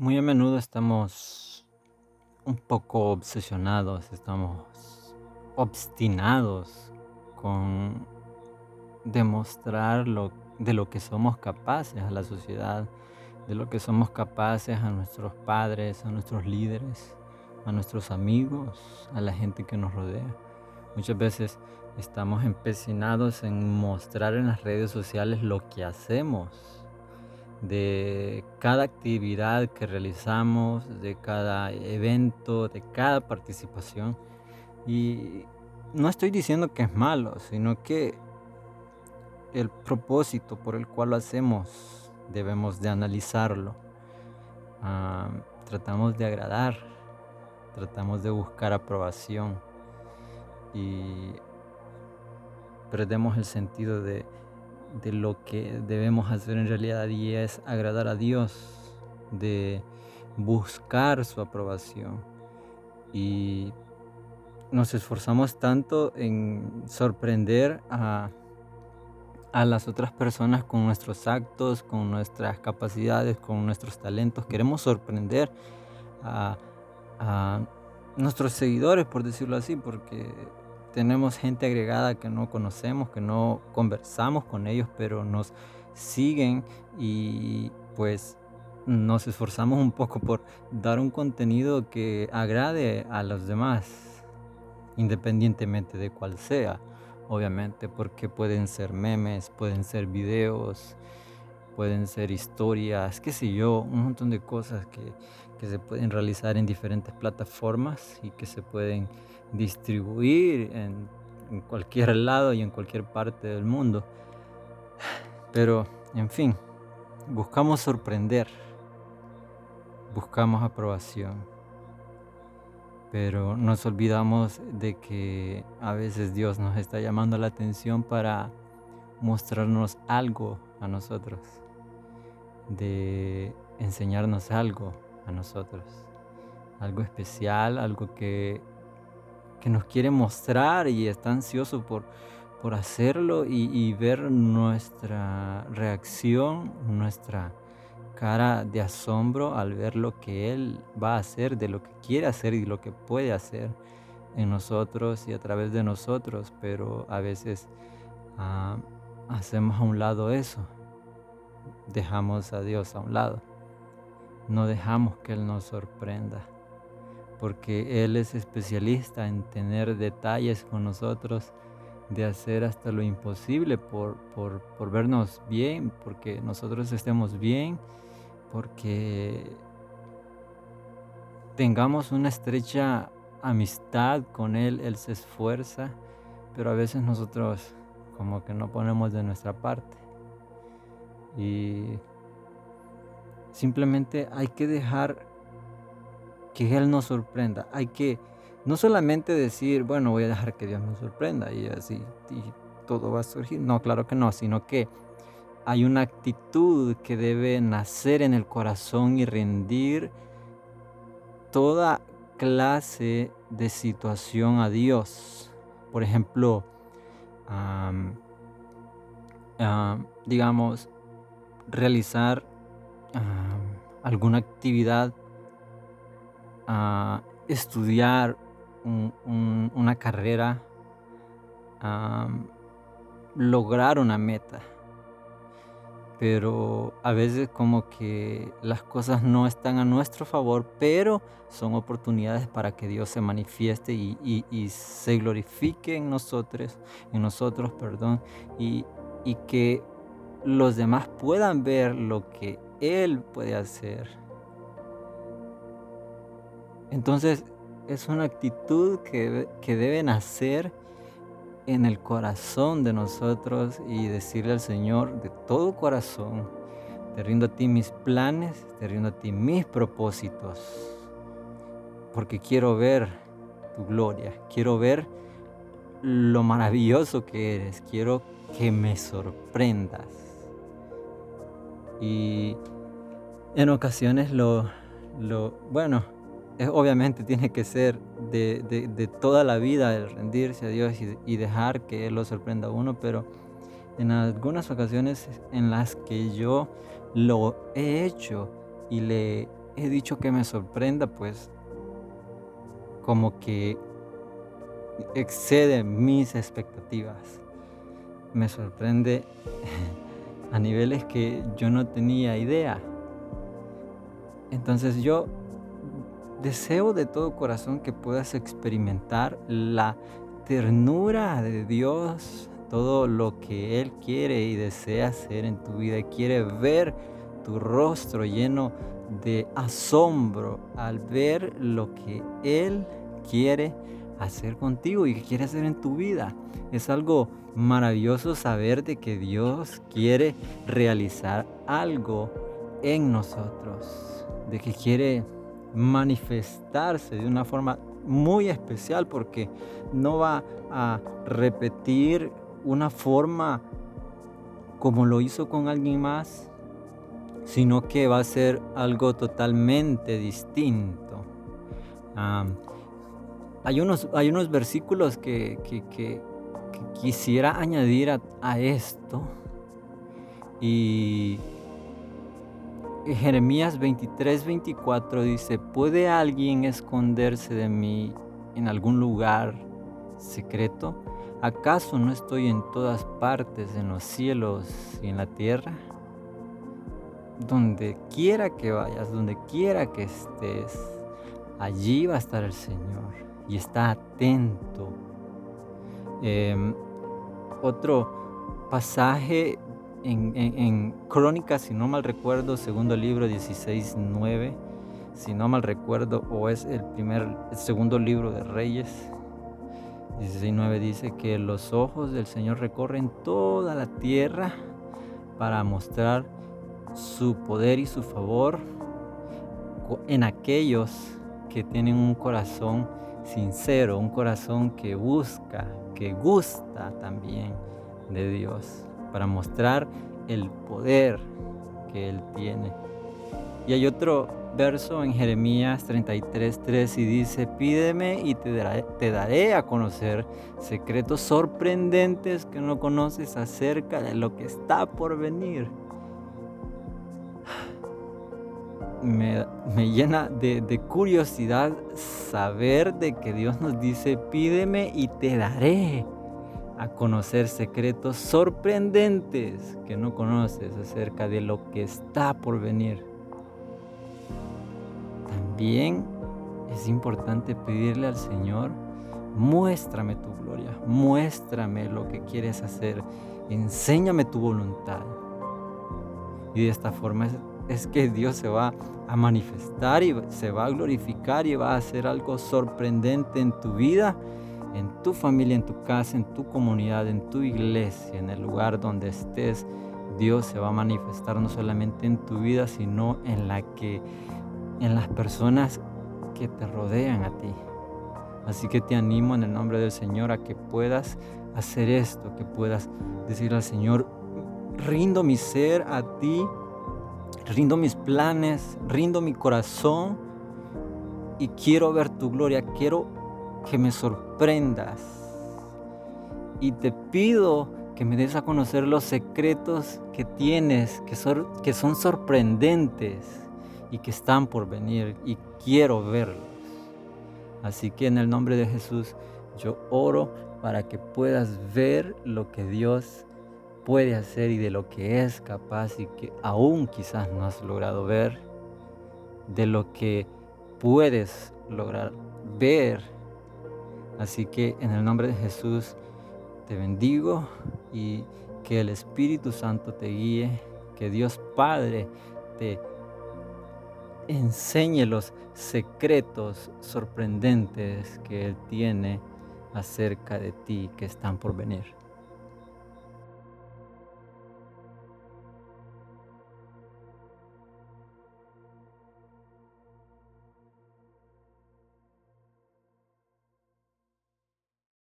Muy a menudo estamos un poco obsesionados, estamos obstinados con demostrar lo, de lo que somos capaces a la sociedad, de lo que somos capaces a nuestros padres, a nuestros líderes, a nuestros amigos, a la gente que nos rodea. Muchas veces estamos empecinados en mostrar en las redes sociales lo que hacemos de cada actividad que realizamos, de cada evento, de cada participación. Y no estoy diciendo que es malo, sino que el propósito por el cual lo hacemos debemos de analizarlo. Tratamos de agradar, tratamos de buscar aprobación y perdemos el sentido de de lo que debemos hacer en realidad y es agradar a Dios, de buscar su aprobación. Y nos esforzamos tanto en sorprender a, a las otras personas con nuestros actos, con nuestras capacidades, con nuestros talentos. Queremos sorprender a, a nuestros seguidores, por decirlo así, porque tenemos gente agregada que no conocemos, que no conversamos con ellos, pero nos siguen y pues nos esforzamos un poco por dar un contenido que agrade a los demás, independientemente de cuál sea, obviamente, porque pueden ser memes, pueden ser videos, pueden ser historias, qué sé yo, un montón de cosas que, que se pueden realizar en diferentes plataformas y que se pueden distribuir en, cualquier lado y en cualquier parte del mundo. Pero, en fin, buscamos sorprender, buscamos aprobación, pero nos olvidamos de que a veces Dios nos está llamando la atención para mostrarnos algo a nosotros, de enseñarnos algo nosotros, algo especial, algo que que nos quiere mostrar y está ansioso por, por hacerlo y, ver nuestra reacción, nuestra cara de asombro al ver lo que Él va a hacer, de lo que quiere hacer y lo que puede hacer en nosotros y a través de nosotros, pero a veces ah, hacemos a un lado eso, dejamos a Dios a un lado, no dejamos que Él nos sorprenda porque Él es especialista en tener detalles con nosotros, de hacer hasta lo imposible por, por, vernos bien, porque nosotros estemos bien, porque tengamos una estrecha amistad con Él, Él se esfuerza, pero a veces nosotros como que no ponemos de nuestra parte. Y simplemente hay que dejar que Él nos sorprenda. Hay que no solamente decir, bueno, voy a dejar que Dios me sorprenda y así y todo va a surgir. No, claro que no, sino que hay una actitud que debe nacer en el corazón y rendir toda clase de situación a Dios. Por ejemplo, digamos, realizar alguna actividad estudiar una carrera, lograr una meta. Pero a veces como que las cosas no están a nuestro favor, pero son oportunidades para que Dios se manifieste y, se glorifique en nosotros, en nosotros, perdón, y que los demás puedan ver lo que Él puede hacer entonces es una actitud que, que debe nacer en el corazón de nosotros y decirle al Señor de todo corazón, te rindo a ti mis planes, te rindo a ti mis propósitos, porque quiero ver tu gloria, quiero ver lo maravilloso que eres, quiero que me sorprendas. Y en ocasiones lo, lo bueno, obviamente tiene que ser de, toda la vida el rendirse a Dios y, dejar que Él lo sorprenda a uno, pero en algunas ocasiones en las que yo lo he hecho y le he dicho que me sorprenda, pues como que excede mis expectativas. Me sorprende a niveles que yo no tenía idea. Entonces yo deseo de todo corazón que puedas experimentar la ternura de Dios, todo lo que Él quiere y desea hacer en tu vida. Quiere ver tu rostro lleno de asombro al ver lo que Él quiere hacer contigo y que quiere hacer en tu vida. Es algo maravilloso saber de que Dios quiere realizar algo en nosotros, de que quiere manifestarse de una forma muy especial porque no va a repetir una forma como lo hizo con alguien más, sino que va a ser algo totalmente distinto. Hay, unos, hay unos versículos que, quisiera añadir a, esto. Y Jeremías 23, 24 dice, ¿puede alguien esconderse de mí en algún lugar secreto? ¿Acaso no estoy en todas partes, en los cielos y en la tierra? Donde quiera que vayas, donde quiera que estés, allí va a estar el Señor y está atento. Em, otro pasaje en, Crónicas, si no mal recuerdo, segundo libro 16.9, si no mal recuerdo, o es el primer, el segundo libro de Reyes, 16.9 dice que los ojos del Señor recorren toda la tierra para mostrar su poder y su favor en aquellos que tienen un corazón sincero, un corazón que busca, que gusta también de Dios, para mostrar el poder que Él tiene. Y hay otro verso en Jeremías 33:3 y dice, pídeme y te daré, te daré a conocer secretos sorprendentes que no conoces acerca de lo que está por venir. Me, llena de, de, curiosidad saber de que Dios nos dice, pídeme y te daré a conocer secretos sorprendentes que no conoces acerca de lo que está por venir. También es importante pedirle al Señor, muéstrame tu gloria, muéstrame lo que quieres hacer, enséñame tu voluntad. Y de esta forma es, que Dios se va a manifestar y se va a glorificar y va a hacer algo sorprendente en tu vida, en tu familia, en tu casa, en tu comunidad, en tu iglesia, en el lugar donde estés. Dios se va a manifestar no solamente en tu vida, sino en la que en las personas que te rodean a ti. Así que te animo en el nombre del Señor a que puedas hacer esto, que puedas decir al Señor, rindo mi ser a ti, rindo mis planes, rindo mi corazón y quiero ver tu gloria, quiero que me sorprendas. Y te pido que me des a conocer los secretos que tienes, que son, sorprendentes y que están por venir y quiero verlos. Así que en el nombre de Jesús yo oro para que puedas ver lo que Dios puede hacer y de lo que es capaz y que aún quizás no has logrado ver, de lo que puedes lograr ver. Así que en el nombre de Jesús te bendigo y que el Espíritu Santo te guíe, que Dios Padre te enseñe los secretos sorprendentes que Él tiene acerca de ti que están por venir.